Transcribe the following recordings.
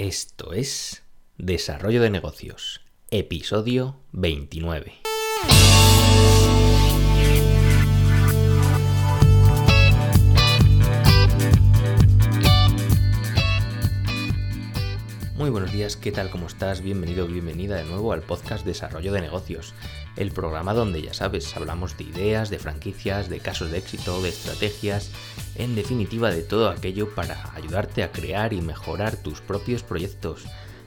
Esto es Desarrollo de Negocios, episodio 29. Buenos días, ¿qué tal? ¿Cómo estás? Bienvenido, bienvenida de nuevo al podcast Desarrollo de Negocios, el programa donde ya sabes, hablamos de ideas, de franquicias, de casos de éxito, de estrategias, en definitiva de todo aquello para ayudarte a crear y mejorar tus propios proyectos.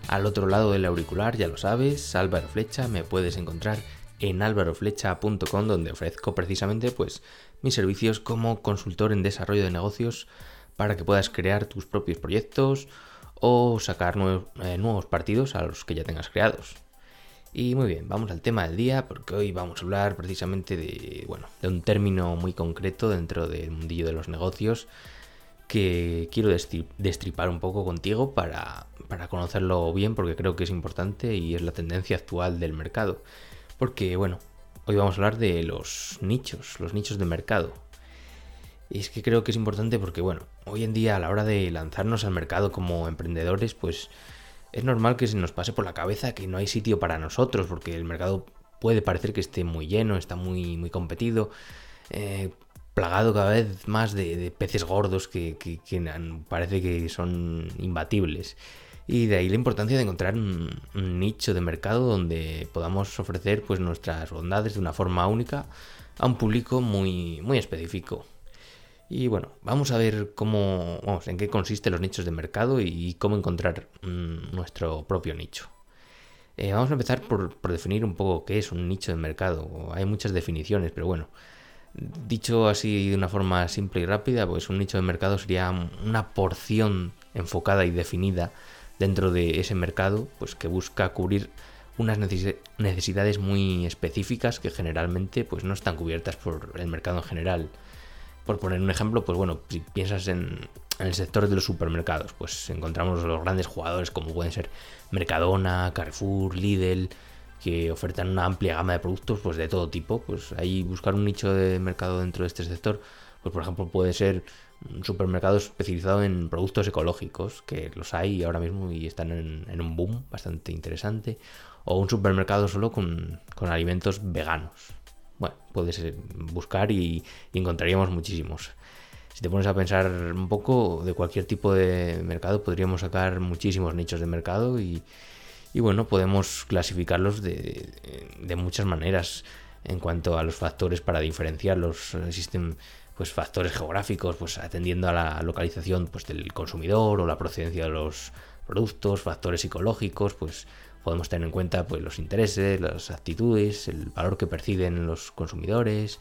Al otro lado del auricular, ya lo sabes, Álvaro Flecha, me puedes encontrar en álvaroflecha.com donde ofrezco precisamente pues mis servicios como consultor en desarrollo de negocios para que puedas crear tus propios proyectos o sacar eh, nuevos, partidos a los que ya tengas creados. Y muy bien, vamos al tema del día porque hoy vamos a hablar precisamente de, bueno, de un término muy concreto dentro del mundillo de los negocios que quiero destripar un poco contigo para, para conocerlo bien porque creo que es importante y es la tendencia actual del mercado. Porque bueno, hoy vamos a hablar de los nichos, los nichos de mercado. Y es que creo que es importante porque, bueno, hoy en día a la hora de lanzarnos al mercado como emprendedores, pues es normal que se nos pase por la cabeza que no hay sitio para nosotros, porque el mercado puede parecer que esté muy lleno, está muy, muy competido, eh, plagado cada vez más de, peces gordos que, parece que son imbatibles. Y de ahí la importancia de encontrar un, un, nicho de mercado donde podamos ofrecer pues, nuestras bondades de una forma única a un público muy, muy específico. Y bueno, vamos a ver cómo, vamos, en qué consisten los nichos de mercado y cómo encontrar mm, nuestro propio nicho. Eh, vamos a empezar por, definir un poco qué es un nicho de mercado. Hay muchas definiciones, pero bueno, dicho así de una forma simple y rápida, pues un nicho de mercado sería una porción enfocada y definida dentro de ese mercado, pues que busca cubrir unas necesidades muy específicas que generalmente pues no están cubiertas por el mercado en general. Por poner un ejemplo, pues bueno, si piensas en, el sector de los supermercados, pues encontramos los grandes jugadores como pueden ser Mercadona, Carrefour, Lidl, que ofertan una amplia gama de productos pues de todo tipo. Pues ahí buscar un nicho de mercado dentro de este sector, pues por ejemplo puede ser un supermercado especializado en productos ecológicos, que los hay ahora mismo y están en, un boom bastante interesante, o un supermercado solo con alimentos veganos bueno, puedes eh, buscar y, encontraríamos muchísimos. Si te pones a pensar un poco de cualquier tipo de mercado, podríamos sacar muchísimos nichos de mercado y, bueno, podemos clasificarlos de, muchas maneras en cuanto a los factores para diferenciarlos. Existen pues factores geográficos, pues atendiendo a la localización pues, del consumidor o la procedencia de los productos, factores psicológicos, pues podemos tener en cuenta pues, los intereses, las actitudes, el valor que perciben los consumidores,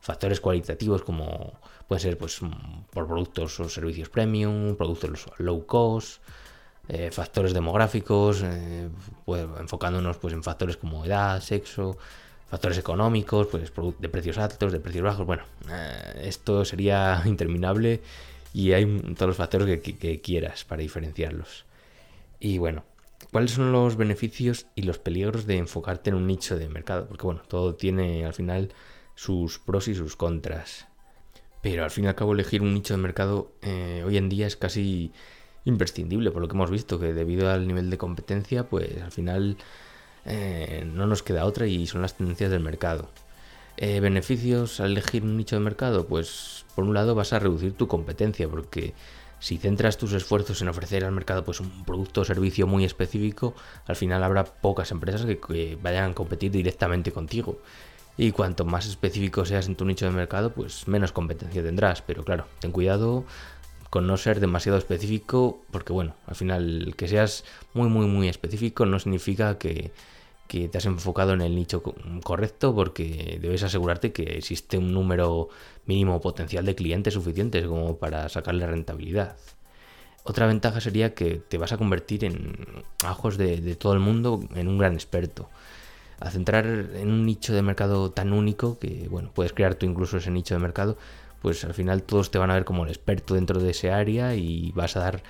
factores cualitativos como pueden ser pues, por productos o servicios premium, productos low cost, eh, factores demográficos, eh, pues, enfocándonos pues, en factores como edad, sexo, factores económicos, pues de precios altos, de precios bajos. Bueno, eh, esto sería interminable y hay todos los factores que quieras para diferenciarlos. Y bueno, ¿Cuáles son los beneficios y los peligros de enfocarte en un nicho de mercado? Porque bueno, todo tiene al final sus pros y sus contras. Pero al fin y al cabo elegir un nicho de mercado eh, hoy en día es casi imprescindible, por lo que hemos visto, que debido al nivel de competencia, pues al final eh, no nos queda otra y son las tendencias del mercado. Eh, beneficios al elegir un nicho de mercado, pues por un lado vas a reducir tu competencia, porque si centras tus esfuerzos en ofrecer al mercado pues un producto o servicio muy específico, al final habrá pocas empresas que, vayan a competir directamente contigo. Y cuanto más específico seas en tu nicho de mercado, pues menos competencia tendrás. Pero claro, ten cuidado con no ser demasiado específico, porque bueno, al final que seas muy, muy, muy específico no significa que, que te has enfocado en el nicho correcto porque debes asegurarte que existe un número mínimo potencial de clientes suficientes como para sacarle rentabilidad. Otra ventaja sería que te vas a convertir en ajos de, todo el mundo en un gran experto. A centrar en un nicho de mercado tan único que, bueno, puedes crear tú incluso ese nicho de mercado, pues al final todos te van a ver como el experto dentro de ese área y vas a dar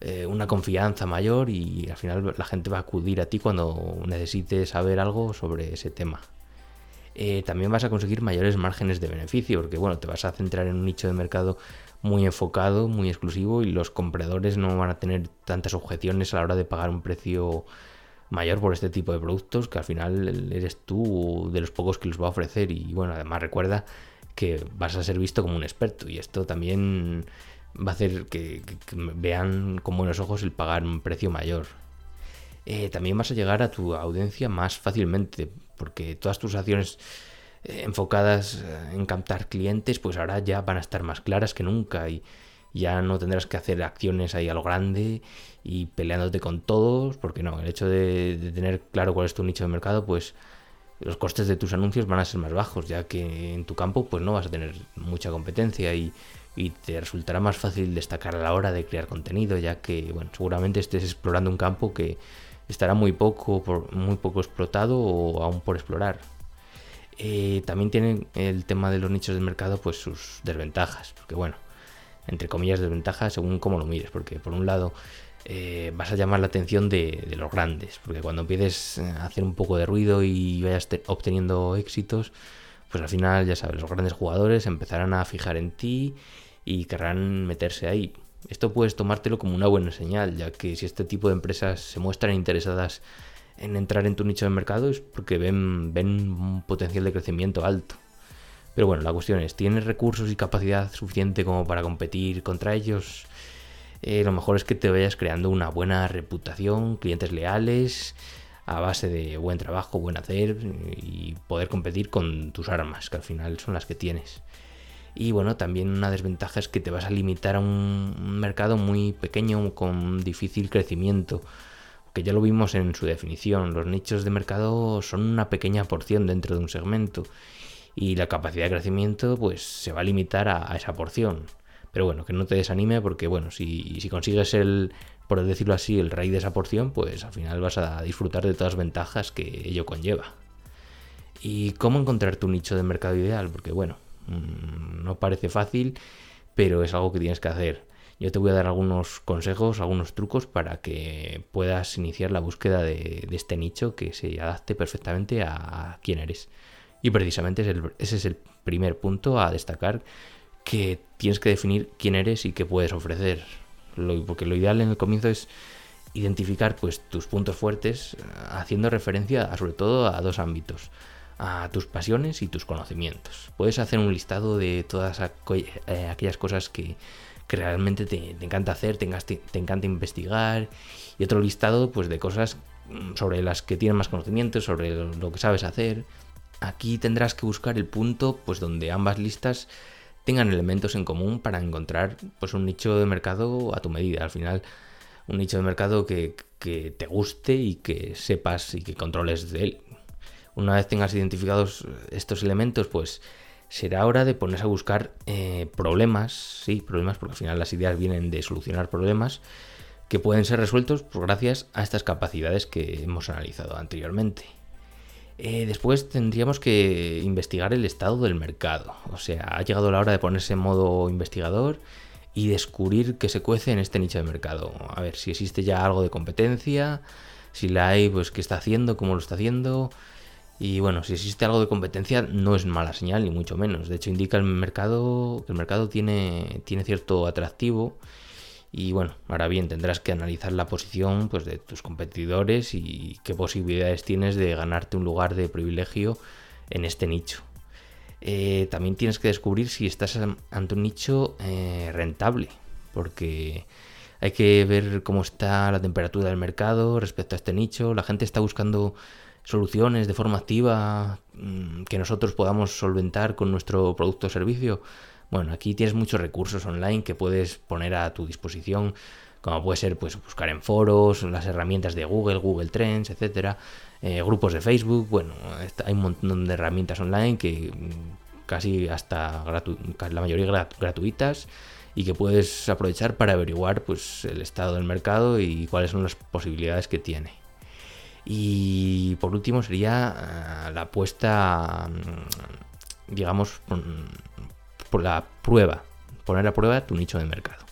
eh, una confianza mayor y al final la gente va a acudir a ti cuando necesite saber algo sobre ese tema. Eh, también vas a conseguir mayores márgenes de beneficio, porque bueno, te vas a centrar en un nicho de mercado muy enfocado, muy exclusivo y los compradores no van a tener tantas objeciones a la hora de pagar un precio mayor por este tipo de productos que al final eres tú de los pocos que los va a ofrecer y bueno, además recuerda que vas a ser visto como un experto y esto también va a hacer que, vean con buenos ojos el pagar un precio mayor. Eh, también vas a llegar a tu audiencia más fácilmente porque todas tus acciones eh, enfocadas eh, en captar clientes pues ahora ya van a estar más claras que nunca y ya no tendrás que hacer acciones ahí a lo grande y peleándote con todos, porque no, el hecho de, tener claro cuál es tu nicho de mercado, pues los costes de tus anuncios van a ser más bajos, ya que en tu campo pues no vas a tener mucha competencia y, te resultará más fácil destacar a la hora de crear contenido, ya que bueno, seguramente estés explorando un campo que estará muy poco, muy poco explotado o aún por explorar. Eh, también tiene el tema de los nichos de mercado pues sus desventajas, porque bueno, entre comillas, desventaja según cómo lo mires, porque por un lado eh, vas a llamar la atención de, los grandes, porque cuando empieces a hacer un poco de ruido y vayas obteniendo éxitos, pues al final, ya sabes, los grandes jugadores empezarán a fijar en ti y querrán meterse ahí. Esto puedes tomártelo como una buena señal, ya que si este tipo de empresas se muestran interesadas en entrar en tu nicho de mercado es porque ven, un potencial de crecimiento alto. Pero bueno, la cuestión es, ¿tienes recursos y capacidad suficiente como para competir contra ellos? Eh, lo mejor es que te vayas creando una buena reputación, clientes leales, a base de buen trabajo, buen hacer y poder competir con tus armas, que al final son las que tienes. Y bueno, también una desventaja es que te vas a limitar a un mercado muy pequeño con difícil crecimiento, que ya lo vimos en su definición. Los nichos de mercado son una pequeña porción dentro de un segmento y la capacidad de crecimiento pues se va a limitar a, esa porción. Pero bueno, que no te desanime porque bueno, si, si consigues el, por decirlo así, el rey de esa porción, pues al final vas a disfrutar de todas las ventajas que ello conlleva. ¿Y cómo encontrar tu nicho de mercado ideal? Porque bueno, mm, no parece fácil, pero es algo que tienes que hacer. Yo te voy a dar algunos consejos, algunos trucos para que puedas iniciar la búsqueda de, de este nicho que se adapte perfectamente a quién eres. Y precisamente ese es el primer punto a destacar que tienes que definir quién eres y qué puedes ofrecer. Porque lo ideal en el comienzo es identificar pues, tus puntos fuertes eh, haciendo referencia sobre todo a dos ámbitos, a tus pasiones y tus conocimientos. Puedes hacer un listado de todas eh, aquellas cosas que, realmente te, encanta hacer, te, te, encanta investigar y otro listado pues, de cosas mm, sobre las que tienes más conocimiento, sobre lo que sabes hacer Aquí tendrás que buscar el punto pues donde ambas listas tengan elementos en común para encontrar pues un nicho de mercado a tu medida. Al final, un nicho de mercado que, te guste y que sepas y que controles de él. Una vez tengas identificados estos elementos, pues será hora de ponerse a buscar eh, problemas, sí, problemas, porque al final las ideas vienen de solucionar problemas que pueden ser resueltos pues, gracias a estas capacidades que hemos analizado anteriormente. Eh, después tendríamos que investigar el estado del mercado. O sea, ha llegado la hora de ponerse en modo investigador y descubrir qué se cuece en este nicho de mercado. A ver si existe ya algo de competencia, si la hay, pues qué está haciendo, cómo lo está haciendo. Y bueno, si existe algo de competencia no es mala señal, ni mucho menos. De hecho, indica el mercado que el mercado tiene, tiene cierto atractivo y bueno, ahora bien, tendrás que analizar la posición pues, de tus competidores y qué posibilidades tienes de ganarte un lugar de privilegio en este nicho. Eh, también tienes que descubrir si estás ante un nicho eh, rentable, porque hay que ver cómo está la temperatura del mercado respecto a este nicho. La gente está buscando soluciones de forma activa mm, que nosotros podamos solventar con nuestro producto o servicio. Bueno, aquí tienes muchos recursos online que puedes poner a tu disposición, como puede ser pues, buscar en foros, las herramientas de Google, Google Trends, etcétera, eh, grupos de Facebook. Bueno, hay un montón de herramientas online que mm, casi hasta la mayoría gratuitas y que puedes aprovechar para averiguar pues, el estado del mercado y cuáles son las posibilidades que tiene. Y por último sería ah, la apuesta, mm, digamos, por la prueba, poner a prueba tu nicho de mercado.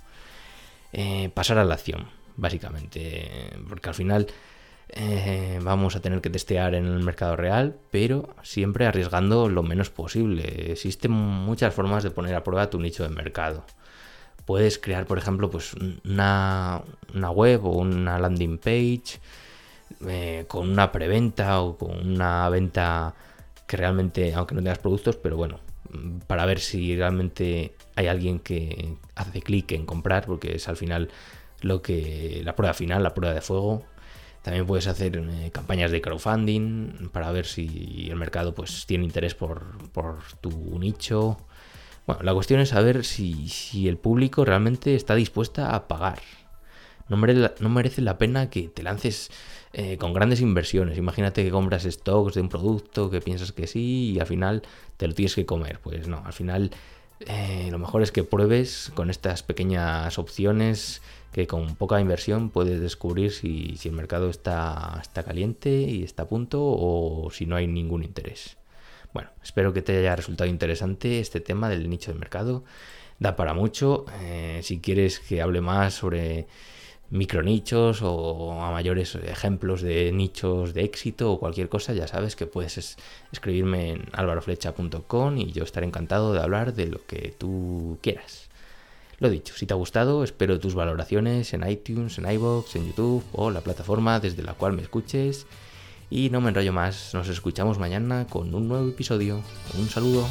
Eh, pasar a la acción, básicamente, porque al final eh, vamos a tener que testear en el mercado real, pero siempre arriesgando lo menos posible. Existen muchas formas de poner a prueba tu nicho de mercado. puedes crear, por ejemplo, pues una, web o una landing page eh, con una preventa o con una venta que realmente, aunque no tengas productos, pero bueno, para ver si realmente hay alguien que hace clic en comprar, porque es al final lo que la prueba final, la prueba de fuego. También puedes hacer eh, campañas de crowdfunding para ver si el mercado pues tiene interés por, por tu nicho. Bueno, la cuestión es saber si, si el público realmente está dispuesta a pagar. No merece, la pena que te lances eh, con grandes inversiones. Imagínate que compras stocks de un producto que piensas que sí y al final te lo tienes que comer. Pues no, al final eh, lo mejor es que pruebes con estas pequeñas opciones que con poca inversión puedes descubrir si, si el mercado está, está caliente y está a punto o si no hay ningún interés. Bueno, espero que te haya resultado interesante este tema del nicho de mercado. Da para mucho. Eh, si quieres que hable más sobre micronichos o a mayores ejemplos de nichos de éxito o cualquier cosa, ya sabes que puedes escribirme en alvaroflecha.com y yo estaré encantado de hablar de lo que tú quieras. Lo dicho, si te ha gustado, espero tus valoraciones en iTunes, en iBox, en YouTube o la plataforma desde la cual me escuches. Y no me enrollo más, nos escuchamos mañana con un nuevo episodio. Un saludo.